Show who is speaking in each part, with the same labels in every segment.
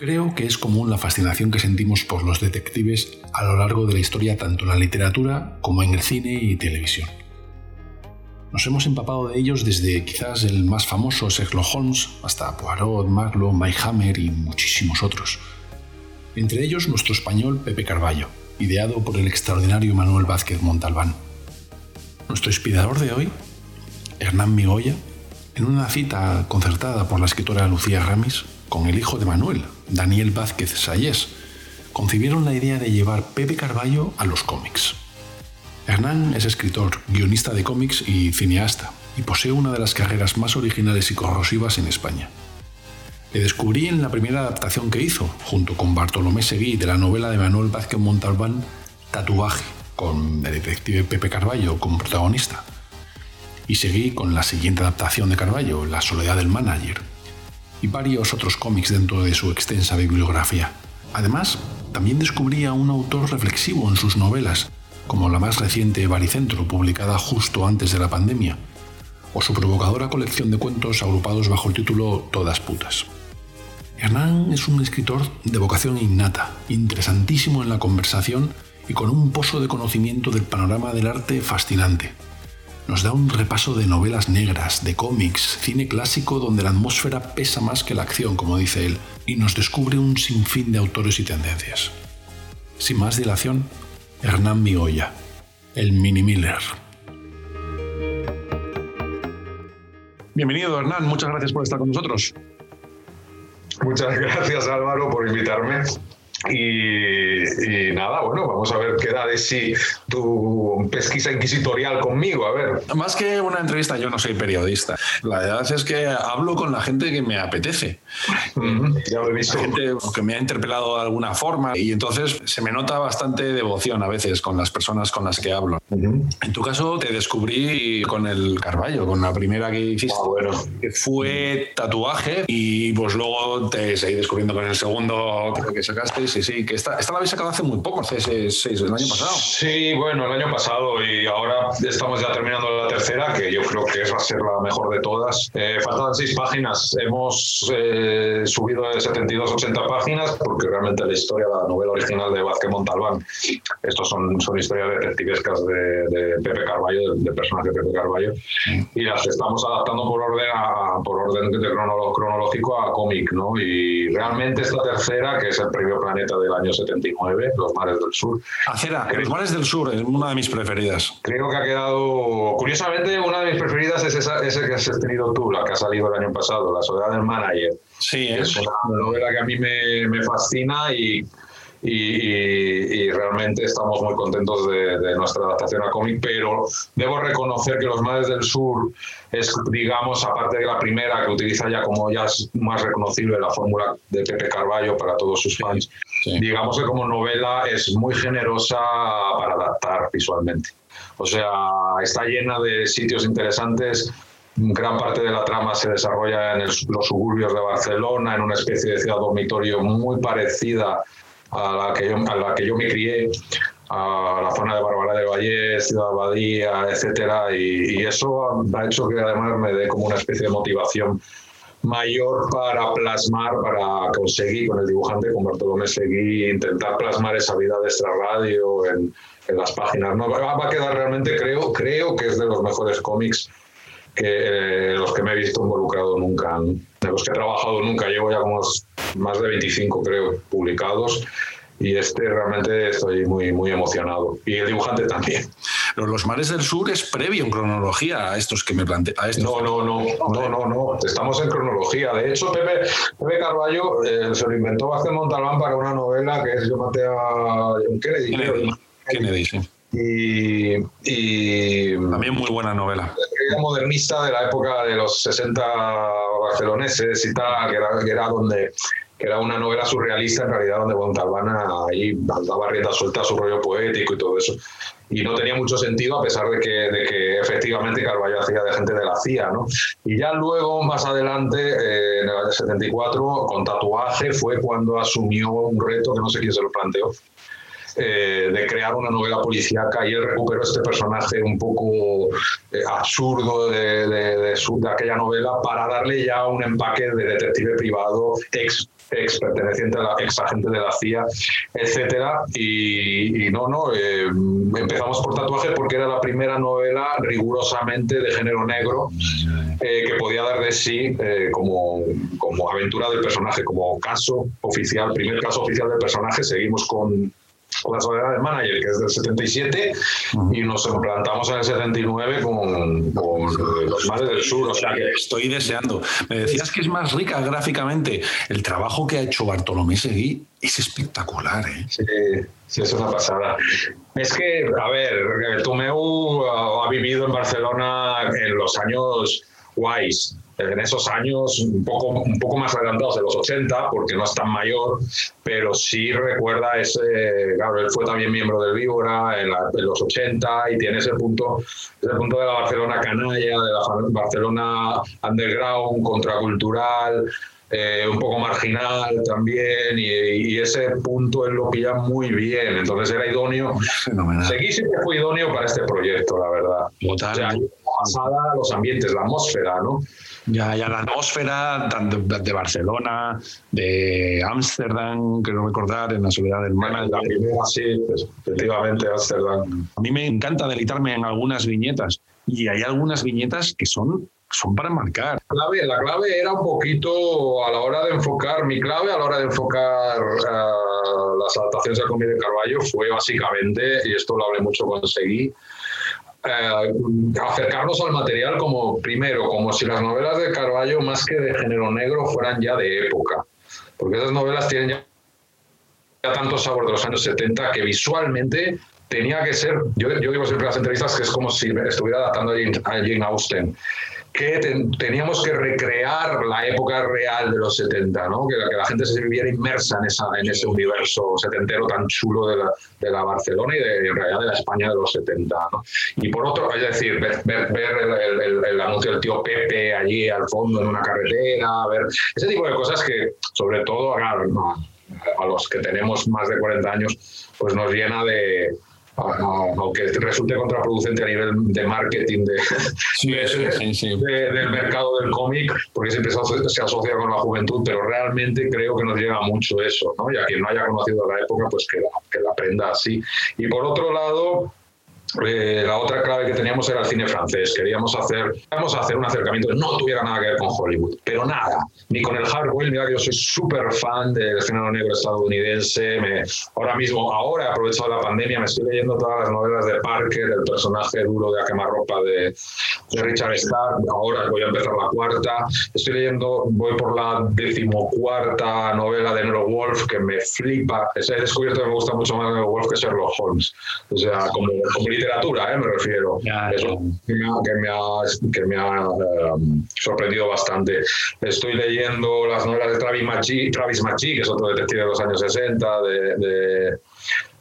Speaker 1: Creo que es común la fascinación que sentimos por los detectives a lo largo de la historia tanto en la literatura como en el cine y televisión. Nos hemos empapado de ellos desde quizás el más famoso Sherlock Holmes hasta Poirot, Marlowe, Mike Hammer y muchísimos otros. Entre ellos nuestro español Pepe Carballo, ideado por el extraordinario Manuel Vázquez Montalbán. Nuestro inspirador de hoy, Hernán Migoya, en una cita concertada por la escritora Lucía Ramis, con el hijo de Manuel, Daniel Vázquez Sayés, concibieron la idea de llevar Pepe Carballo a los cómics. Hernán es escritor, guionista de cómics y cineasta, y posee una de las carreras más originales y corrosivas en España. Le descubrí en la primera adaptación que hizo, junto con Bartolomé Seguí, de la novela de Manuel Vázquez Montalbán, Tatuaje, con el detective Pepe Carballo como protagonista. Y seguí con la siguiente adaptación de Carballo, La soledad del manager, y varios otros cómics dentro de su extensa bibliografía. Además, también descubrí a un autor reflexivo en sus novelas, como la más reciente Baricentro, publicada justo antes de la pandemia, o su provocadora colección de cuentos agrupados bajo el título Todas putas. Hernán es un escritor de vocación innata, interesantísimo en la conversación y con un pozo de conocimiento del panorama del arte fascinante nos da un repaso de novelas negras, de cómics, cine clásico donde la atmósfera pesa más que la acción, como dice él, y nos descubre un sinfín de autores y tendencias. Sin más dilación, Hernán Migoya, el Mini Miller. Bienvenido, Hernán, muchas gracias por estar con nosotros.
Speaker 2: Muchas gracias, Álvaro, por invitarme. Y, nada, bueno, vamos a ver qué da de sí tu pesquisa inquisitorial conmigo, a ver.
Speaker 1: Más que una entrevista, yo no soy periodista. La verdad es que hablo con la gente que me apetece.
Speaker 2: Ya lo he visto.
Speaker 1: gente que me ha interpelado de alguna forma y entonces se me nota bastante devoción a veces con las personas con las que hablo. En tu caso te descubrí con el Carballo, con la primera que hiciste,
Speaker 2: ah, bueno.
Speaker 1: que fue tatuaje y pues luego te seguí descubriendo con el segundo que sacaste sí, sí, que esta, esta la habéis sacado hace muy poco, hace seis, el año pasado.
Speaker 2: Sí, bueno, el año pasado y ahora estamos ya terminando la tercera, que yo creo que va a ser la mejor de todas. Eh, faltan seis páginas, hemos eh, subido de 72 a 80 páginas porque realmente la historia, la novela original de Vázquez Montalbán, estos son, son historias detectivescas de, de Pepe Carballo, de, personaje de Pepe Carballo, y las estamos adaptando por orden, por orden de cronológico a cómic, ¿no? Y realmente esta tercera, que es el premio Planeta del año 79, Los Mares del Sur.
Speaker 1: Acera, Los Mares del Sur es una de mis preferidas.
Speaker 2: Creo que ha quedado, curiosamente, una de mis preferidas es esa, ese que has tenido tú, la que ha salido el año pasado, La Soledad del Manager.
Speaker 1: Sí,
Speaker 2: es, una novela que a mí me, me fascina y y, realmente estamos muy contentos de, nuestra adaptación a cómic, pero debo reconocer que Los Mares del Sur es, digamos, aparte de la primera que utiliza ya como ya es más reconocible la fórmula de Pepe Carballo para todos sus fans, digamos que como novela es muy generosa para adaptar visualmente. O sea, está llena de sitios interesantes gran parte de la trama se desarrolla en los suburbios de Barcelona, en una especie de ciudad dormitorio muy parecida a la que yo, a la que yo me crié, a la zona de Bárbara del Valle, Ciudad Abadía, etcétera, y, eso ha hecho que además me dé como una especie de motivación mayor para plasmar, para conseguir con el dibujante, con Bartolomé Seguí, intentar plasmar esa vida de extra radio en, en las páginas. No, va, a quedar realmente, creo, creo que es de los mejores cómics que eh, los que me he visto involucrado nunca, de los que he trabajado nunca. Llevo ya como más de 25, creo, publicados. Y este realmente estoy muy, muy emocionado. Y el dibujante también.
Speaker 1: Los mares del sur es previo en cronología a estos que me plantea.
Speaker 2: No, no, no, no, no, no. Estamos en cronología. De hecho, Pepe, Pepe Carballo eh, se lo inventó Vázquez Montalbán para una novela que es Yo maté a Kennedy.
Speaker 1: Kennedy, Kennedy sí.
Speaker 2: Y,
Speaker 1: También muy buena novela.
Speaker 2: modernista de la época de los 60 barceloneses y tal, que era, que era donde que era una novela surrealista en realidad donde Montalbana ahí daba rienda suelta a su rollo poético y todo eso. Y no tenía mucho sentido a pesar de que, de que efectivamente Carballo hacía de gente de la CIA. ¿no? Y ya luego, más adelante, eh, en el año 74, con tatuaje, fue cuando asumió un reto que no sé quién se lo planteó, eh, de crear una novela policíaca y él recuperó este personaje un poco eh, absurdo de, de, aquella novela para darle ya un empaque de detective privado ex perteneciente a la ex agente de la CIA, etcétera. Y, no, no, eh, empezamos por tatuaje porque era la primera novela rigurosamente de género negro que podía dar de sí como, como aventura del personaje, como caso oficial, primer caso oficial del personaje. Seguimos con la soledad del manager, que es del 77, y nos implantamos en el 79 con, con los mares del sur. O sea que
Speaker 1: estoy deseando. Me decías que es más rica gráficamente. El trabajo que ha hecho Bartolomé Seguí es espectacular, ¿eh?
Speaker 2: Sí, sí, es una pasada. Es que, a ver, Tomeu ha vivido en Barcelona en los años guays en esos años un poco, un poco más adelantados de los 80, porque no es tan mayor, pero sí recuerda ese, claro, él fue también miembro del Víbora en, la, en los 80 y tiene ese punto, ese punto de la Barcelona canalla, de la Barcelona underground, contracultural, eh, un poco marginal también, y, y, ese punto él lo pilla muy bien, entonces era idóneo. Seguí siempre fue idóneo para este proyecto, la verdad.
Speaker 1: Total.
Speaker 2: O sea, pasada los ambientes, la atmósfera, ¿no?
Speaker 1: Ya, ya la atmósfera tanto de Barcelona, de Ámsterdam, quiero recordar, en la soledad del mar.
Speaker 2: La primera, sí, pues, efectivamente, Ámsterdam.
Speaker 1: A mí me encanta deleitarme en algunas viñetas y hay algunas viñetas que son son para marcar.
Speaker 2: La clave, la clave era un poquito a la hora de enfocar, mi clave a la hora de enfocar uh, las adaptaciones del cómic de Carballo fue básicamente, y esto lo hablé mucho con Seguí, Uh, acercarnos al material como primero, como si las novelas de Carballo más que de género negro fueran ya de época, porque esas novelas tienen ya, tanto sabor de los años 70 que visualmente tenía que ser, yo, yo digo siempre en las entrevistas que es como si estuviera adaptando a Jane, a Jane Austen, que ten, teníamos que recrear la época real de los 70, ¿no? que, que la gente se viviera inmersa en, esa, en ese universo setentero tan chulo de la, de la Barcelona y de, en realidad de la España de los 70. ¿no? Y por otro, es decir, ver, ver, ver el, el, el, anuncio del tío Pepe allí al fondo en una carretera, ver ese tipo de cosas que, sobre todo, no, a los que tenemos más de 40 años, pues nos llena de, aunque resulte contraproducente a nivel de marketing de,
Speaker 1: sí,
Speaker 2: de,
Speaker 1: sí, sí.
Speaker 2: de, del mercado del cómic, porque siempre se, asocia con la juventud, pero realmente creo que nos llega mucho eso, ¿no? Y a quien no haya conocido la época, pues que la, que la aprenda así. Y por otro lado, eh, la otra clave que teníamos era el cine francés. Queríamos hacer, queríamos hacer un acercamiento que no tuviera nada que ver con Hollywood, pero nada, ni con el hardware. Mira que yo soy súper fan del género negro estadounidense. Me, ahora mismo, ahora he aprovechado la pandemia, me estoy leyendo todas las novelas de Parker, el personaje duro de a quemarropa de, de Richard Starr. Ahora voy a empezar la cuarta. Estoy leyendo, voy por la decimocuarta novela de Nero Wolf que me flipa. He descubierto que me gusta mucho más Nero Wolf que Sherlock Holmes. O sea, como, como literatura, ¿eh? me refiero. Eso que me ha, que me ha, que me ha um, sorprendido bastante. Estoy leyendo las novelas de Travis Machi, Travis Machi que es otro detective de los años 60, de, de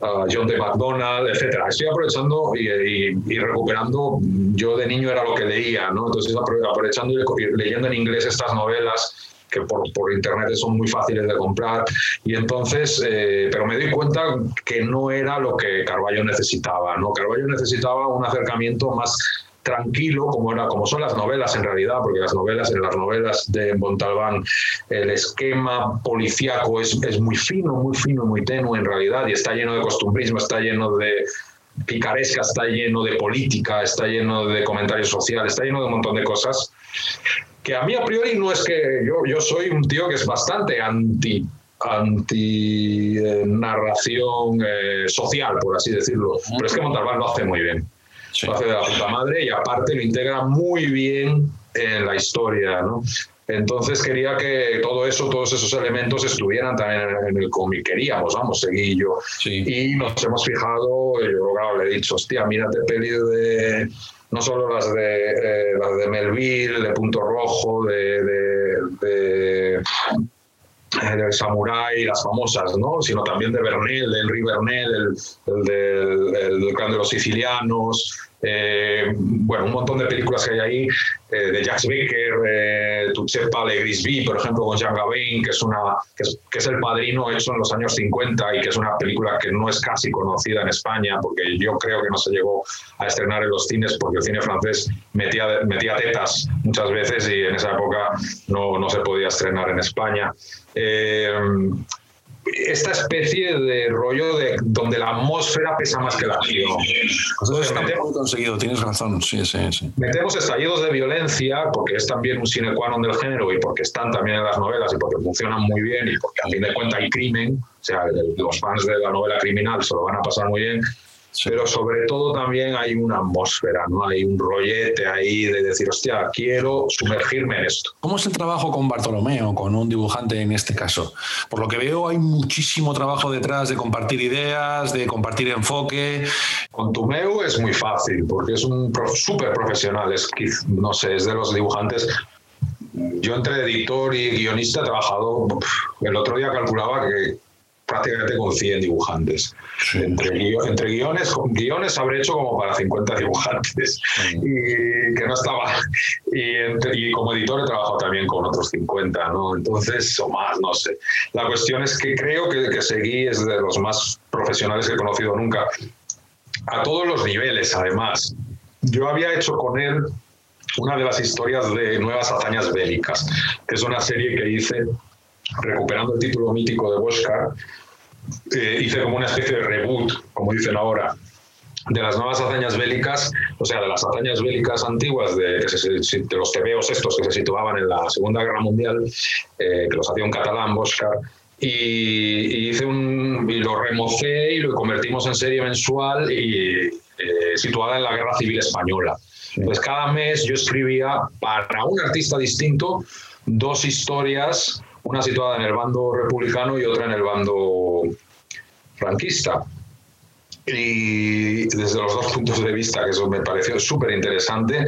Speaker 2: uh, John de McDonald, etcétera. Estoy aprovechando y, y, y, recuperando. Yo de niño era lo que leía, ¿no? Entonces aprovechando y leyendo en inglés estas novelas que por, por, internet son muy fáciles de comprar. Y entonces, eh, pero me di cuenta que no era lo que Carballo necesitaba, ¿no? Carballo necesitaba un acercamiento más tranquilo como era como son las novelas en realidad porque las novelas en las novelas de Montalbán el esquema policíaco es, es muy fino muy fino muy tenue en realidad y está lleno de costumbrismo está lleno de picaresca está lleno de política está lleno de comentarios sociales está lleno de un montón de cosas que a mí a priori no es que yo, yo soy un tío que es bastante anti anti eh, narración eh, social, por así decirlo. Pero es que Montalbán lo hace muy bien. Sí. Lo hace de la puta madre y aparte lo integra muy bien en la historia, ¿no? Entonces quería que todo eso, todos esos elementos estuvieran también en el cómic. Queríamos, vamos, seguí yo. Y nos hemos fijado, yo claro, le he dicho, hostia, mírate peli de no solo las de eh, las de Melville, de Punto Rojo, de, de Samurai, las famosas, ¿no? sino también de Bernel, del Henry Bernel, el, del, el, de los Sicilianos, eh, bueno, un montón de películas que hay ahí, eh, de Jacques Becker, eh, Tuchepa Le Grisby, por ejemplo, con Jean Gabin, que es, una, que es, el padrino hecho en los años 50 y que es una película que no es casi conocida en España, porque yo creo que no se llegó a estrenar en los cines, porque el cine francés metía, metía tetas muchas veces y en esa época no, no se podía estrenar en España. Eh, esta especie de rollo de donde la atmósfera pesa más que la acción.
Speaker 1: Entonces, metemos, conseguido, tienes razón, sí, sí, sí.
Speaker 2: Metemos estallidos de violencia, porque es también un sine qua non del género y porque están también en las novelas y porque funcionan muy bien y porque a fin de cuentas hay crimen, o sea, los fans de la novela criminal se lo van a pasar muy bien, pero sobre todo también hay una atmósfera, ¿no? Hay un rollete ahí de decir, hostia, quiero sumergirme en esto.
Speaker 1: ¿Cómo es el trabajo con Bartolomeo, con un dibujante en este caso? Por lo que veo hay muchísimo trabajo detrás de compartir ideas, de compartir enfoque.
Speaker 2: Con Tumeu es muy fácil, porque es un súper profesional, es, no sé, es de los dibujantes yo entre editor y guionista he trabajado, el otro día calculaba que prácticamente con 100 dibujantes. Entre, guiones, con guiones habré hecho como para 50 dibujantes. Y que no estaba. Y, como editor he trabajado también con otros 50, ¿no? Entonces, o más, no sé. La cuestión es que creo que, que Seguí es de los más profesionales que he conocido nunca. A todos los niveles, además. Yo había hecho con él una de las historias de Nuevas Hazañas Bélicas, que es una serie que hice recuperando el título mítico de Boschar, eh, hice como una especie de reboot, como dicen ahora, de las nuevas hazañas bélicas, o sea, de las hazañas bélicas antiguas, de, los tebeos estos que se situaban en la Segunda Guerra Mundial, eh, que los hacía un catalán, Boschar, y, hice un, y lo remocé y lo convertimos en serie mensual y eh, situada en la Guerra Civil Española. Entonces, cada mes yo escribía para un artista distinto dos historias una situada en el bando republicano y otra en el bando franquista y desde los dos puntos de vista, que eso me pareció súper interesante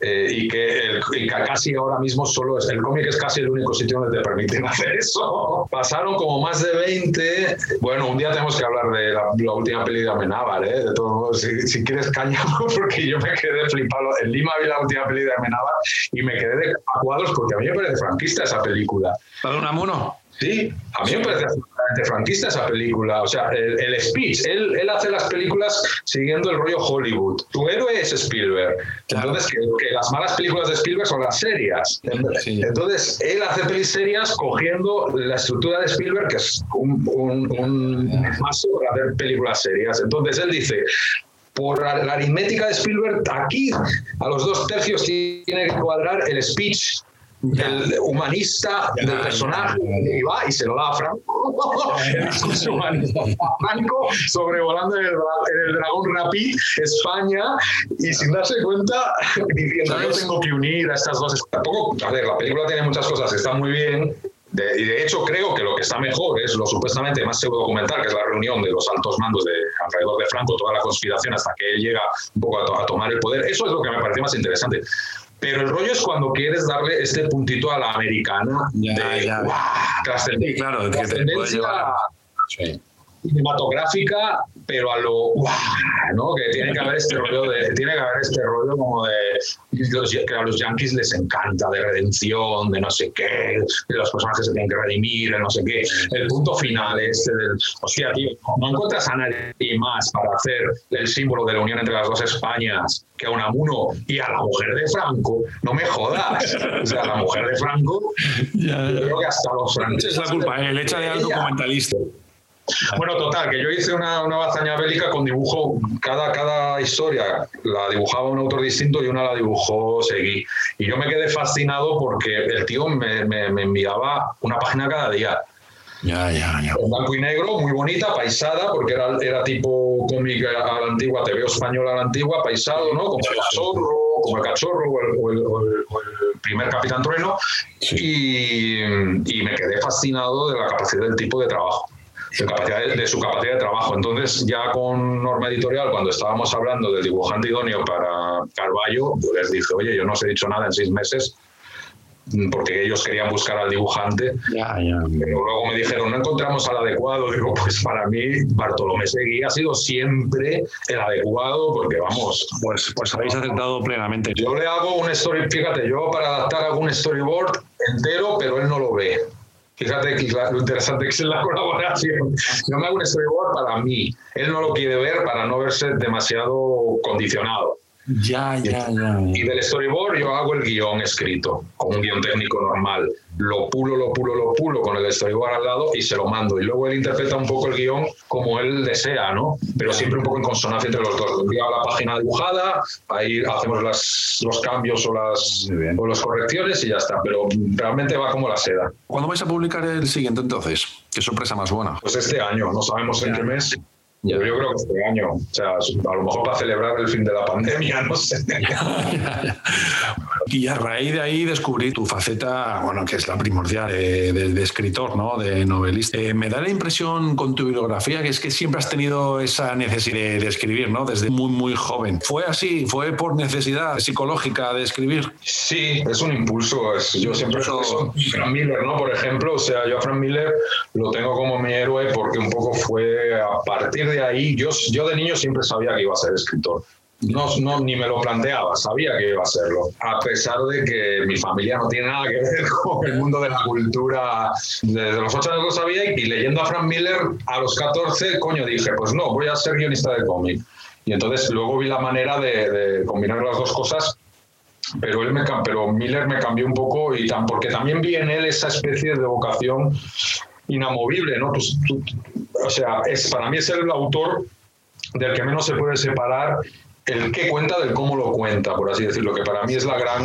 Speaker 2: eh, y, que casi ahora mismo solo es, el cómic es casi el único sitio donde te permiten hacer eso. Pasaron como más de 20, bueno, un día tenemos que hablar de la, última peli de Amenábar, ¿eh? de todos modos, si, quieres cañamos, porque yo me quedé flipado, en Lima vi la última peli de Amenábar y me quedé de cuadros porque a mí me parece franquista esa película.
Speaker 1: ¿Para una mono?
Speaker 2: Sí, a mí me parece absolutamente franquista esa película. O sea, el, speech, él, él, hace las películas siguiendo el rollo Hollywood. Tu héroe es Spielberg. Entonces, que, las malas películas de Spielberg son las serias. Entonces, él hace pelis serias cogiendo la estructura de Spielberg, que es un, un, un paso para hacer películas serias. Entonces, él dice, por la aritmética de Spielberg, aquí a los dos tercios tiene que cuadrar el speech del humanista del personaje y va y se lo da a Franco. El discurso humanista. Franco sobrevolando en el, en el, dragón Rapid España y sin darse cuenta diciendo yo tengo que unir a estas dos tampoco a ver la película tiene muchas cosas están muy bien y de hecho creo que lo que está mejor es lo supuestamente más pseudo documental, que es la reunión de los altos mandos de alrededor de Franco, toda la conspiración hasta que él llega un poco a, a tomar el poder. Eso es lo que me parece más interesante. Pero el rollo es cuando quieres darle este puntito a la americana
Speaker 1: ya,
Speaker 2: de
Speaker 1: ya.
Speaker 2: trascendencia,
Speaker 1: sí, claro,
Speaker 2: trascendencia cinematográfica, pero a lo ¿no? Que tiene que haber este rollo de, tiene que haber este rollo como de que a los yankees les encanta de redención, de no sé qué, de los personajes se tienen que redimir, de no sé qué. El punto final este del, hostia, tío, no encuentras a nadie más para hacer el símbolo de la unión entre las dos Españas que a Unamuno y a la mujer de Franco, no me jodas. O sea, la mujer de Franco, ya, yo creo que hasta los franceses...
Speaker 1: Es la culpa, el hecho de algo documentalista.
Speaker 2: Bueno, total, que yo hice una, una hazaña bélica con dibujo, cada, cada historia la dibujaba un autor distinto y una la dibujó Seguí. Y yo me quedé fascinado porque el tío me, me, enviaba una página cada día.
Speaker 1: Ya, ya, ya.
Speaker 2: En blanco y negro, muy bonita, paisada, porque era, era tipo cómic a la antigua, te veo española a la antigua, paisado, ¿no? Como el cachorro, como el cachorro o el, primer Capitán Trueno, y, y me quedé fascinado de la capacidad del tipo de trabajo de, su capacidad de trabajo. Entonces, ya con Norma Editorial, cuando estábamos hablando del dibujante idóneo para Carballo, les dije, oye, yo no os he dicho nada en seis meses, porque ellos querían buscar al dibujante. Pero luego me dijeron, no encontramos al adecuado. Digo, pues para mí, Bartolomé Seguí ha sido siempre el adecuado, porque vamos.
Speaker 1: Pues, pues habéis aceptado plenamente.
Speaker 2: Yo le hago un story, fíjate, yo para adaptar algún storyboard entero, pero él no lo ve. Fíjate que lo interesante que es la colaboración. Yo me hago un storyboard para mí. Él no lo quiere ver para no verse demasiado condicionado.
Speaker 1: Ya, ya, ya,
Speaker 2: Y del storyboard yo hago el guion escrito, con un guion técnico normal. Lo pulo, lo pulo, lo pulo con el storyboard al lado y se lo mando. Y luego él interpreta un poco el guion como él desea, ¿no? Pero siempre un poco en consonancia entre los dos. Envía la página dibujada, ahí hacemos las, los cambios o las, o las correcciones y ya está. Pero realmente va como la seda.
Speaker 1: ¿Cuándo vais a publicar el siguiente entonces? ¿Qué sorpresa más buena?
Speaker 2: Pues este año, no sabemos en qué mes. Yo, yo creo que este año, o sea, a lo mejor para celebrar el fin de la pandemia, no sé.
Speaker 1: y a raíz de ahí descubrí tu faceta, bueno, que es la primordial de, escritor, ¿no? De novelista. Eh, me da la impresión con tu bibliografía que es que siempre has tenido esa necesidad de, escribir, ¿no? Desde muy, muy joven. ¿Fue así? ¿Fue por necesidad psicológica de escribir?
Speaker 2: Sí, es un impulso. Es, yo siempre... Eso... Frank Miller, ¿no? Por ejemplo, o sea, yo a Frank Miller lo tengo como mi héroe porque un poco fue a partir de ahí, yo, yo de niño siempre sabía que iba a ser escritor. No, no, ni me lo planteaba, sabía que iba a serlo. A pesar de que mi familia no tiene nada que ver con el mundo de la cultura. Desde los 8 años lo sabía y, leyendo a Frank Miller a los 14, coño, dije, pues no, voy a ser guionista de cómic. Y entonces luego vi la manera de, combinar las dos cosas pero él me pero Miller me cambió un poco y tan, porque también vi en él esa especie de vocación inamovible, ¿no? Pues, o sea, es, para mí es el autor del que menos se puede separar el que cuenta del cómo lo cuenta, por así decirlo, que para mí es la gran,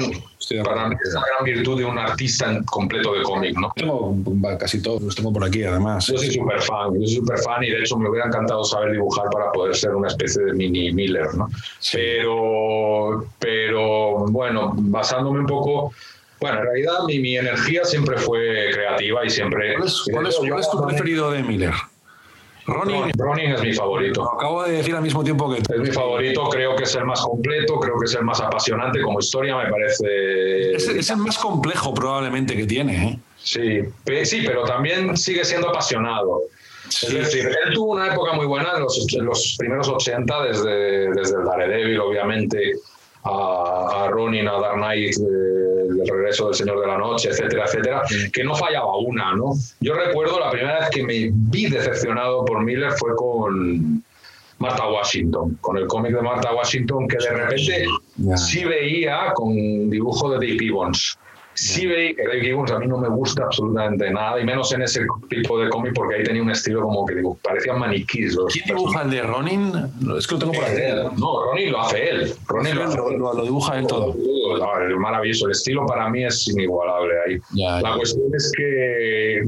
Speaker 2: para mí es la gran virtud de un artista completo de cómic, ¿no?
Speaker 1: Tengo casi todos, los tengo por aquí además.
Speaker 2: Yo soy súper fan, yo soy súper fan y de hecho me hubiera encantado saber dibujar para poder ser una especie de mini Miller, ¿no? Pero, pero bueno, basándome un poco bueno, en realidad mi, mi energía siempre fue creativa y siempre...
Speaker 1: ¿Cuál es, cuál es, tu preferido de Miller?
Speaker 2: Ronin. Ronin es mi favorito.
Speaker 1: acabo de decir al mismo tiempo que...
Speaker 2: Es mi favorito, creo que es el más completo, creo que es el más apasionante como historia, me parece...
Speaker 1: Es, el más complejo probablemente que tiene. ¿eh?
Speaker 2: Sí, sí, pero también sigue siendo apasionado. Es decir, él tuvo una época muy buena en los, los primeros 80, desde, desde el Daredevil, obviamente, a, a Ronin, a Dark Knight, eh, el regreso del Señor de la Noche, etcétera, etcétera, que no fallaba una, ¿no? Yo recuerdo la primera vez que me vi decepcionado por Miller fue con Martha Washington, con el cómic de Martha Washington, que de repente sí veía con dibujo de Dave Gibbons Sí veí que Dave Gibbons a mí no me gusta absolutamente nada, y menos en ese tipo de cómic, porque ahí tenía un estilo como que digo, parecían maniquís.
Speaker 1: ¿Quién dibuja el de Ronin? Es que lo tengo por aquí.
Speaker 2: Eh, no, Ronin lo hace él. Ronin
Speaker 1: lo, dibuja él todo.
Speaker 2: es maravilloso. El estilo para mí es inigualable ahí. la cuestión es que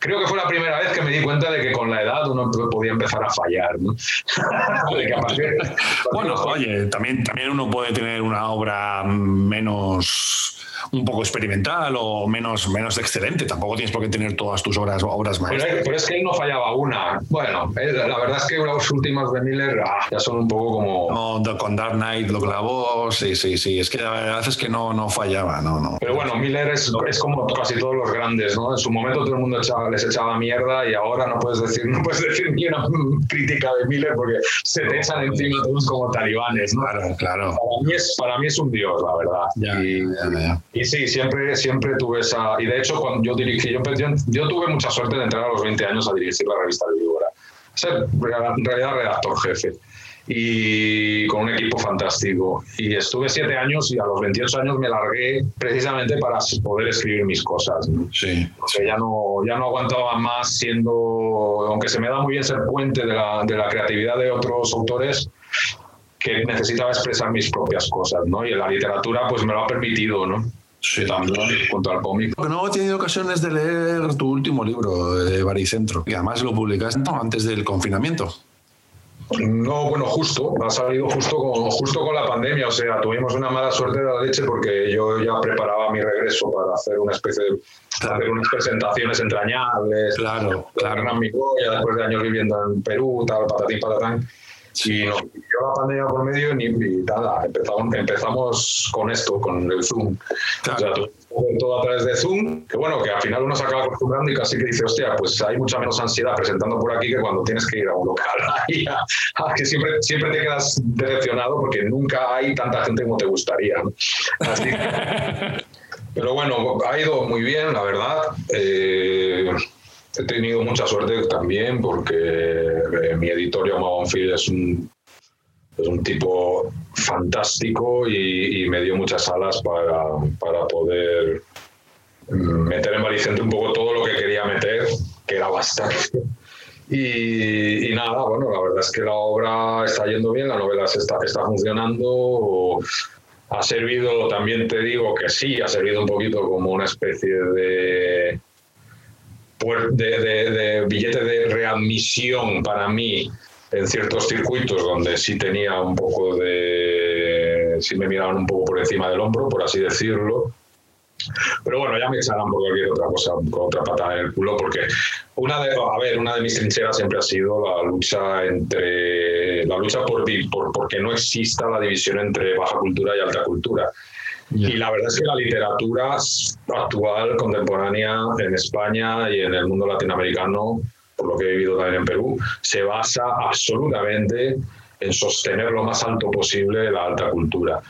Speaker 2: creo que fue la primera vez que me di cuenta de que con la edad uno podía empezar a fallar. ¿no?
Speaker 1: bueno, oye, también, también uno puede tener una obra menos un poco experimental o menos, menos excelente. Tampoco tienes por qué tener todas tus obras, obras
Speaker 2: maestras. Pero, es que él no fallaba una. Bueno, eh, la verdad es que las últimas de Miller ah, ya son un poco como...
Speaker 1: No, con Dark Knight lo clavó, sí, sí, sí. Es que la verdad es que no, no fallaba, no, no.
Speaker 2: Pero bueno, Miller es, es como casi todos los grandes, ¿no? En su momento todo el mundo les echaba mierda y ahora no puedes decir, no puedes decir ni una crítica de Miller porque se te echan encima todos como talibanes, ¿no?
Speaker 1: Claro, claro.
Speaker 2: Para mí es, para mí es un dios, la verdad.
Speaker 1: Ya, ya, ya.
Speaker 2: Y sí, siempre, siempre tuve esa. Y de hecho, cuando yo dirigí, yo, yo, tuve mucha suerte de entrar a los 20 años a dirigir la revista de Víbora. Ser en realidad redactor jefe y con un equipo fantástico. Y estuve siete años y a los 28 años me largué precisamente para poder escribir mis cosas.
Speaker 1: Sí.
Speaker 2: O sea, ya no, ya no aguantaba más siendo, aunque se me da muy bien ser puente de la, de la creatividad de otros autores, que necesitaba expresar mis propias cosas, ¿no? Y la literatura pues me lo ha permitido, ¿no? Sí, también, junto al cómic.
Speaker 1: no he tenido ocasiones de leer tu último libro, de Baricentro, y además lo publicaste antes del confinamiento.
Speaker 2: No, bueno, justo, ha salido justo con, justo con la pandemia, o sea, tuvimos una mala suerte de la leche porque yo ya preparaba mi regreso para hacer una especie de hacer unas presentaciones entrañables,
Speaker 1: claro, claro.
Speaker 2: mi después de años viviendo en Perú, tal, patatín, patatán. Y nos pilló la pandemia por medio y, nada, empezamos, empezamos con esto, con el Zoom. O sea, todo a través de Zoom, que bueno, que al final uno se acaba acostumbrando y casi que dice, hostia, pues hay mucha menos ansiedad presentando por aquí que cuando tienes que ir a un local. que siempre, siempre te quedas decepcionado porque nunca hay tanta gente como te gustaría. pero bueno, ha ido muy bien, la verdad. Eh, he tenido mucha suerte también porque eh, mi editorio Magonfil es un, es un tipo fantástico y, me dio muchas alas para, para poder meter en Baricente un poco todo lo que quería meter, que era bastante. Y, nada, bueno, la verdad es que la obra está yendo bien, la novela está, está funcionando. Ha servido, también te digo que sí, ha servido un poquito como una especie de, de, de billete de readmisión para mí en ciertos circuitos donde sí tenía un poco de. sí me miraban un poco por encima del hombro, por así decirlo. Pero bueno, ya me echarán por cualquier otra cosa, con otra patada en el culo, porque una de, a ver, una de mis trincheras siempre ha sido la lucha entre la lucha por, por porque no exista la división entre baja cultura y alta cultura. Y la verdad es que la literatura actual, contemporánea en España y en el mundo latinoamericano por lo que he vivido también en Perú, se basa absolutamente en sostener lo más alto posible la alta cultura.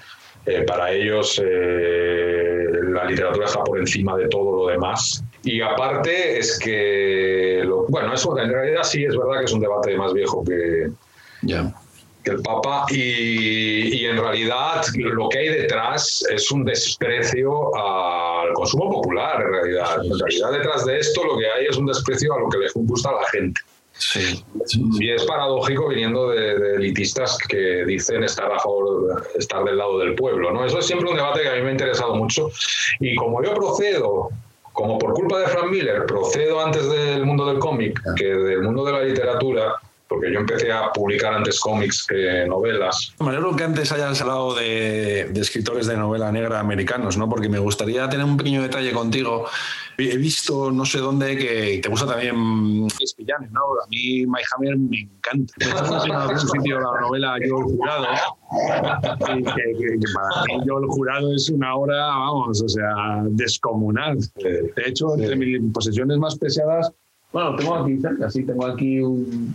Speaker 2: Eh, para ellos eh, la literatura está por encima de todo lo demás. Y aparte es que, bueno, eso en realidad sí es verdad que es un debate más viejo que, que el Papa y, en realidad lo que hay detrás es un desprecio al consumo popular en realidad. En realidad detrás de esto lo que hay es un desprecio a lo que les gusta a la gente. Sí. Y es paradójico viniendo de, elitistas que dicen estar a favor, estar del lado del pueblo. ¿no? Eso es siempre un debate que a mí me ha interesado mucho. Y como yo procedo, como por culpa de Frank Miller, procedo antes del mundo del cómic que del mundo de la literatura, porque yo empecé a publicar antes cómics que novelas.
Speaker 1: Me alegro que antes hayas hablado de, escritores de novela negra americanos, ¿no? porque me gustaría tener un pequeño detalle contigo. He visto, no sé dónde, que te gusta también Espillane, ¿no? A mí Mike Hammer me encanta. en algún sitio la novela Yo el Jurado, y que, para mí Yo el Jurado es una obra, vamos, o sea, descomunal. De hecho, entre mis posesiones más preciadas, bueno, tengo aquí cerca, sí, tengo aquí un,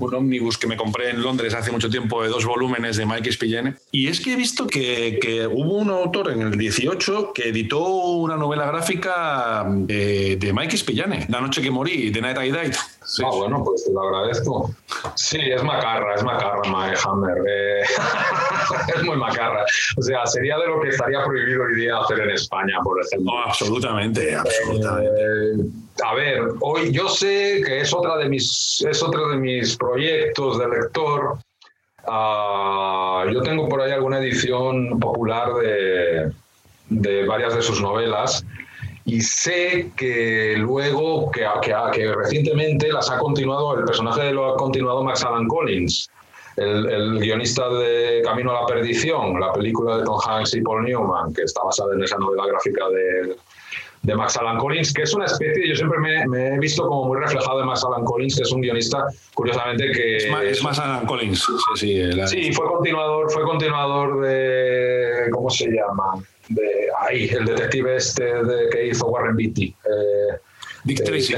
Speaker 1: un ómnibus que me compré en Londres hace mucho tiempo de dos volúmenes de Mike Spillane. Y es que he visto que, que, hubo un autor en el 18 que editó una novela gráfica de, de Mike Spillane, La noche que morí, The Night I Died.
Speaker 2: Ah, bueno, pues te lo agradezco. Sí, es macarra, es macarra, Mike Hammer. Eh, es muy macarra. O sea, sería de lo que estaría prohibido hoy día hacer en España, por ejemplo.
Speaker 1: absolutamente, absolutamente. Eh,
Speaker 2: a ver, hoy yo sé que es otra de mis, es otro de mis proyectos de lector. Ah, yo tengo por ahí alguna edición popular de, de, varias de sus novelas y sé que luego, que, que, que, recientemente las ha continuado, el personaje lo ha continuado Max Alan Collins, el, el, guionista de Camino a la Perdición, la película de Tom Hanks y Paul Newman, que está basada en esa novela gráfica de de Max Alan Collins, que es una especie, yo siempre me, he visto como muy reflejado de Max Alan Collins, que es un guionista, curiosamente, que...
Speaker 1: Es, Max Alan Collins,
Speaker 2: sí, sí. Sí, fue continuador, fue continuador de... ¿Cómo se llama? De, ahí, el detective este de, que hizo Warren Beatty.
Speaker 1: Eh, Dick Tracy.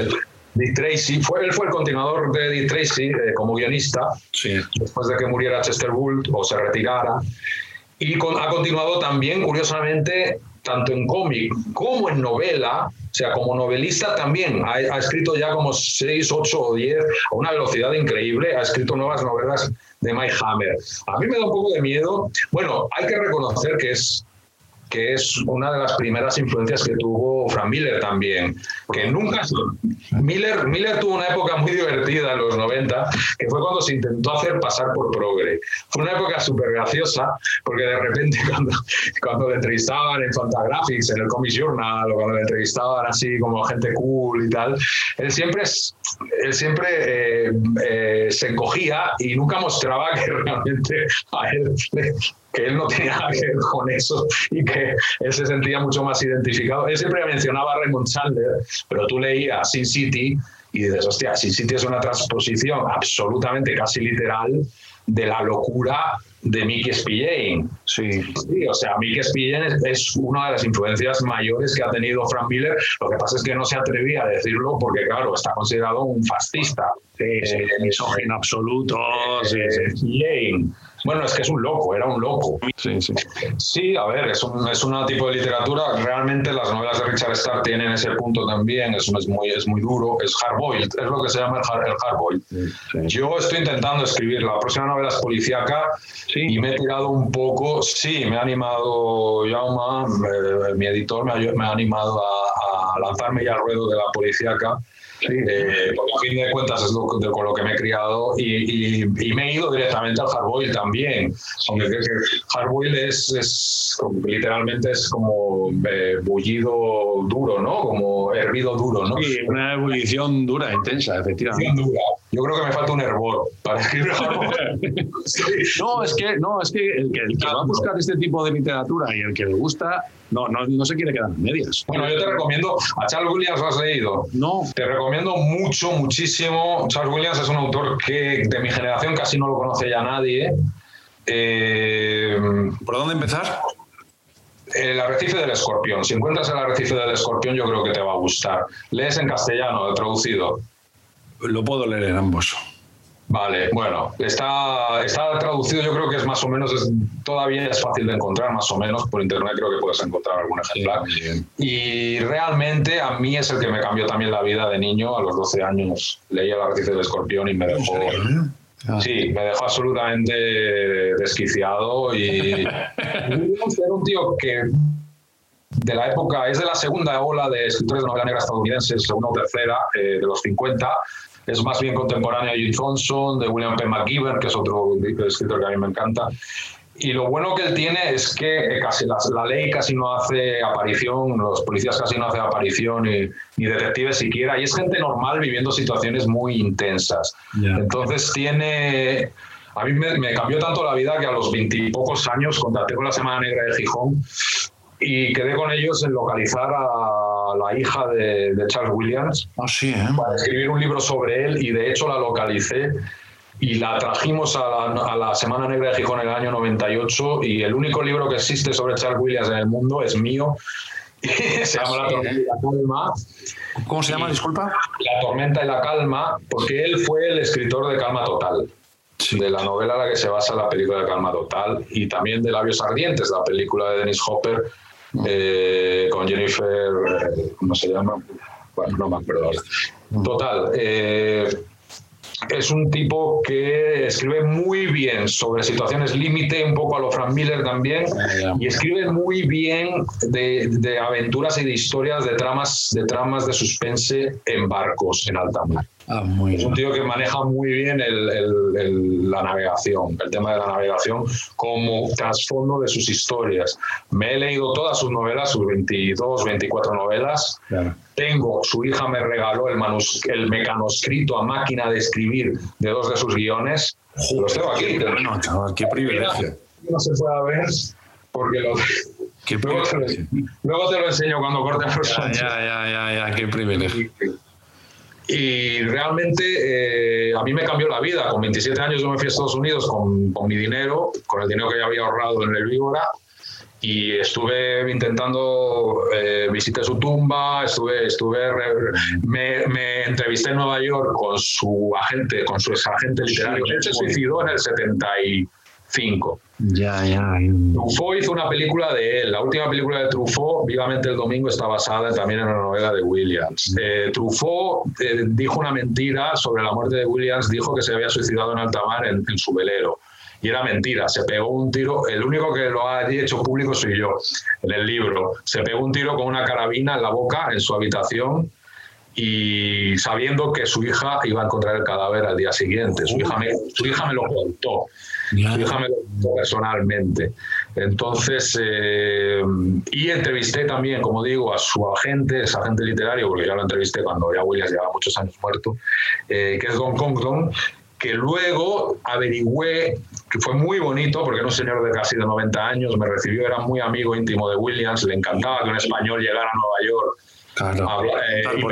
Speaker 2: Dick Tracy, fue, él fue el continuador de Dick Tracy eh, como guionista,
Speaker 1: sí.
Speaker 2: después de que muriera Chester Gould o se retirara. Y ha continuado también, curiosamente, tanto en cómic como en novela, o sea, como novelista también, ha, escrito ya como 6, 8 o 10 a una velocidad increíble, ha escrito nuevas novelas de Mike Hammer. A mí me da un poco de miedo. Bueno, hay que reconocer que es que es una de las primeras influencias que tuvo Frank Miller también, que nunca... Miller, Miller tuvo una época muy divertida en los 90, que fue cuando se intentó hacer pasar por progre. Fue una época súper graciosa, porque de repente cuando, cuando le entrevistaban en Fantagraphics, en el Comic Journal, o cuando le entrevistaban así como gente cool y tal, él siempre, él siempre eh, eh, se encogía y nunca mostraba que realmente a él que él no tenía nada que ver con eso y que él se sentía mucho más identificado. Él siempre mencionaba Raymond Chandler, pero tú leías Sin City y dices, hostia, Sin City es una transposición absolutamente casi literal de la locura de Mickey Spillane.
Speaker 1: Sí.
Speaker 2: sí. O sea, Mickey Spillane es, una de las influencias mayores que ha tenido Frank Miller. Lo que pasa es que no se atrevía a decirlo porque, claro, está considerado un fascista.
Speaker 1: Sí, sí, misógino absoluto.
Speaker 2: sí, Spillane bueno, es que es un loco, era un loco.
Speaker 1: Sí, sí.
Speaker 2: Sí, a ver, es un, es un tipo de literatura. Realmente las novelas de Richard Starr tienen ese punto también. Es, es, muy, es muy duro, es hardboiled, es lo que se llama el, hard, el hardboiled. Yo estoy intentando escribir. La próxima novela es policíaca y me he tirado un poco. Sí, me ha animado Jauma, eh, mi editor, me ha, me ha animado a, a lanzarme ya al ruedo de la policíaca eh, porque a fin de cuentas es con lo que me he criado y, me he ido directamente al hardboil también. Aunque hardboil es, es, literalmente es como eh, bullido duro, ¿no? Como hervido duro, ¿no?
Speaker 1: Sí, una ebullición dura, intensa, efectivamente.
Speaker 2: Dura. Yo creo que me falta un hervor para escribir
Speaker 1: No, es que, no, es que el que, el que va a buscar este tipo de literatura y el que le gusta no, no, no se quiere quedar en medias.
Speaker 2: Bueno, yo te recomiendo, a Charles Williams lo has leído.
Speaker 1: No.
Speaker 2: Te recomiendo mucho, muchísimo. Charles Williams es un autor que de mi generación casi no lo conoce ya nadie. Eh,
Speaker 1: ¿Por dónde empezar?
Speaker 2: El arrecife del escorpión. Si encuentras el arrecife del escorpión, yo creo que te va a gustar. Lees en castellano, traducido.
Speaker 1: Lo puedo leer en ambos.
Speaker 2: Vale, bueno, está, está traducido, yo creo que es más o menos, todavía es fácil de encontrar, más o menos, por internet creo que puedes encontrar algún ejemplar. y realmente a mí es el que me cambió también la vida de niño, a los 12 años leía La arrecife del escorpión y me dejó... Ah. Sí, me dejó absolutamente desquiciado y era un tío que de la época, es de la segunda ola de escritores de novela negra estadounidenses, segunda o tercera, eh, de los 50, es más bien contemporáneo de Jim Thompson, de William P. McGiver, que es otro escritor que a mí me encanta. Y lo bueno que él tiene es que casi la, ley casi no hace aparición, los policías casi no hacen aparición, ni, ni detectives siquiera, y es gente normal viviendo situaciones muy intensas. Entonces tiene... A mí me, me, cambió tanto la vida que a los veintipocos años contacté con la Semana Negra de Gijón y quedé con ellos en localizar a la hija de, Charles Williams
Speaker 1: ah, sí, ¿eh?
Speaker 2: para escribir un libro sobre él y de hecho la localicé y la trajimos a la, Semana Negra de Gijón en el año 98 y el único libro que existe sobre Charles Williams en el mundo es mío se llama La tormenta y la calma.
Speaker 1: ¿Cómo se llama, disculpa?
Speaker 2: La tormenta y la calma, porque él fue el escritor de Calma Total. de la novela en la que se basa la película de Calma Total y también de Labios Ardientes, la película de Dennis Hopper, eh, con Jennifer, eh, ¿cómo se llama? Bueno, no me acuerdo ahora. Total, eh, es un tipo que escribe muy bien sobre situaciones límite, un poco a lo Frank Miller también, y escribe muy bien de, de, aventuras y de historias, de tramas, de tramas de suspense en barcos en alta mar.
Speaker 1: Ah, muy
Speaker 2: es un tío que maneja muy bien el, el, la navegación, el tema de la navegación como trasfondo de sus historias. Me he leído todas sus novelas, sus 22, 24 novelas. Tengo, su hija me regaló el, manus, el mecanoscrito a máquina de escribir de dos de sus guiones. Los tengo aquí.
Speaker 1: Bueno, chaval, qué privilegio.
Speaker 2: No se puede ver porque
Speaker 1: Qué
Speaker 2: luego, te lo, luego, te lo, enseño cuando corte
Speaker 1: ya, ya, ya, ya, ya, qué privilegio.
Speaker 2: Y realmente eh, a mí me cambió la vida. Con 27 años yo me fui a Estados Unidos con, con mi dinero, con el dinero que ya había ahorrado en el Víbora, y estuve intentando eh, visité su tumba, estuve, estuve me, me, entrevisté en Nueva York con su agente, con su exagente literario. Él se suicidó en el 70 y 5.
Speaker 1: Ya, ya.
Speaker 2: Truffaut hizo una película de él. La última película de Truffaut, Vivamente el Domingo, está basada también en una novela de Williams. Eh, Truffaut eh, dijo una mentira sobre la muerte de Williams, dijo que se había suicidado en alta mar en, su velero. y era mentira. Se pegó un tiro, el único que lo ha hecho público soy yo en el libro. Se pegó un tiro con una carabina en la boca en su habitación y sabiendo que su hija iba a encontrar el cadáver al día siguiente. Su hija me, su hija me lo contó. Su hija me lo contó personalmente. Entonces, eh, y entrevisté también, como digo, a su agente, es agente literario, porque ya lo entrevisté cuando ya Williams llevaba muchos años muerto, eh, que es Don Congdon, que luego averigüé, que fue muy bonito, porque era un señor de casi de 90 años, me recibió, era muy amigo íntimo de Williams, le encantaba que un español llegara a Nueva York. Claro, eh,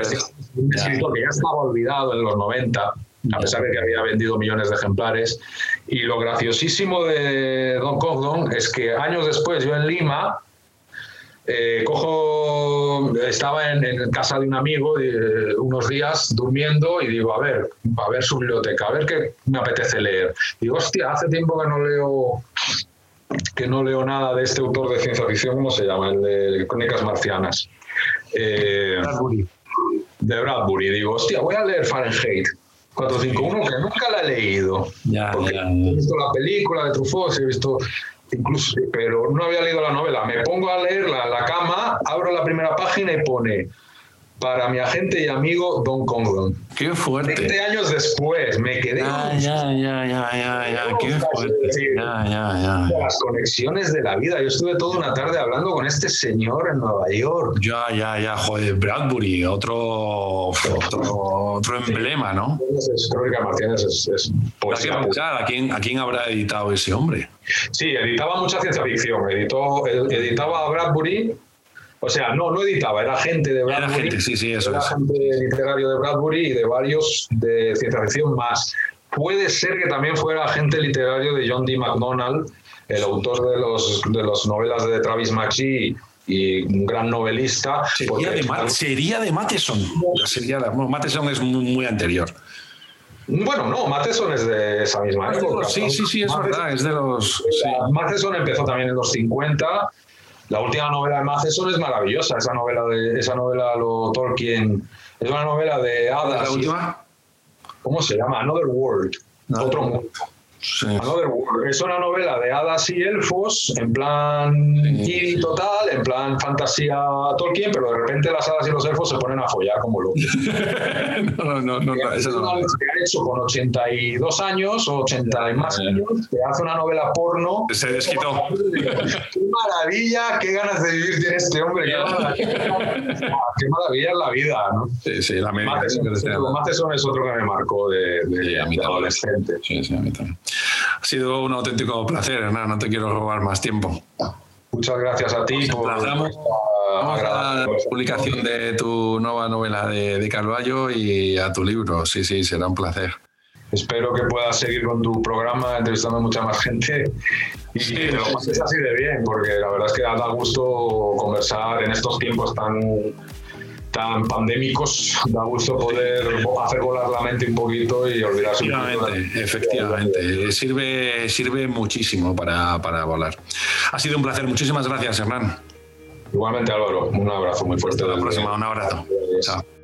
Speaker 2: un escritor que ya estaba olvidado en los 90, a pesar de que había vendido millones de ejemplares. Y lo graciosísimo de Don Cogdon es que años después, yo en Lima, eh, cojo, estaba en, casa de un amigo eh, unos días durmiendo y digo, a ver, a ver su biblioteca, a ver qué me apetece leer. Digo, hostia, hace tiempo que no leo que no leo nada de este autor de ciencia ficción, ¿cómo se llama? El de Crónicas Marcianas. Eh, Bradbury. De Bradbury. Digo, hostia, voy a leer Fahrenheit. 451 que nunca la he leído. Ya, porque he visto la película de Truffaut, he visto incluso, pero no había leído la novela. Me pongo a leerla en la cama, abro la primera página y pone para mi agente y amigo Don Conglon.
Speaker 1: Qué fuerte.
Speaker 2: 20 años después, me quedé.
Speaker 1: Ya, ya, ya, ya, ya, ya, qué fuerte. Ya, ya, ya.
Speaker 2: Las conexiones de la vida. Yo estuve toda una tarde hablando con este señor en Nueva York.
Speaker 1: Ya, ya, ya, joder, Bradbury, otro, otro, emblema, ¿no?
Speaker 2: Crónica Martínez es, es
Speaker 1: ¿A quién, ¿A quién habrá editado ese hombre?
Speaker 2: Sí, editaba mucha ciencia ficción. Editó, editaba a Bradbury o sea, no, no editaba, era gente de Bradbury.
Speaker 1: Era gente, sí, sí, eso
Speaker 2: era gente literario de Bradbury y de varios de ciencia ficción más. Puede ser que también fuera agente literario de John D. MacDonald, el autor de los, de las novelas de Travis McGee y un gran novelista.
Speaker 1: Sería, de, sería de Matheson. Sería Matheson es muy, anterior.
Speaker 2: Bueno, no, Matheson es de esa misma época.
Speaker 1: Sí, sí, sí, es verdad, es de los...
Speaker 2: Matheson empezó también en los 50 la última novela de Matheson es maravillosa, esa novela de esa novela lo Tolkien, es una novela de hadas.
Speaker 1: ¿La última?
Speaker 2: ¿Cómo se llama? Another World. Otro mundo. Es una novela de hadas y elfos, en plan y total, en plan fantasía Tolkien, pero de repente las hadas y los elfos se ponen a follar como locos.
Speaker 1: no, no, no, no, eso
Speaker 2: no. Que ha hecho con 82 años o 80 y más años, que hace una novela porno.
Speaker 1: Se desquitó.
Speaker 2: Qué maravilla, qué ganas de vivir tiene este hombre. Qué maravilla, es la vida, ¿no?
Speaker 1: Sí, sí, la media.
Speaker 2: Matheson es otro que me marcó de, de, adolescente.
Speaker 1: Sí, sí, a mí también. Ha sido un auténtico placer, Hernán, no te quiero robar más tiempo.
Speaker 2: Muchas gracias a ti
Speaker 1: por Vamos a la publicación de tu nueva novela de, de Carballo y a tu libro. Sí, sí, será un placer.
Speaker 2: Espero que puedas seguir con tu programa entrevistando a mucha más gente y sí, que lo pases así de bien, porque la verdad es que da gusto conversar en estos tiempos tan tan pandémicos, da gusto poder hacer volar la mente un poquito y olvidarse
Speaker 1: efectivamente, Efectivamente, sirve, sirve muchísimo para, para volar. Ha sido un placer, muchísimas gracias, Hernán.
Speaker 2: Igualmente, Álvaro, un abrazo muy fuerte.
Speaker 1: Hasta la próxima, un abrazo. Chao.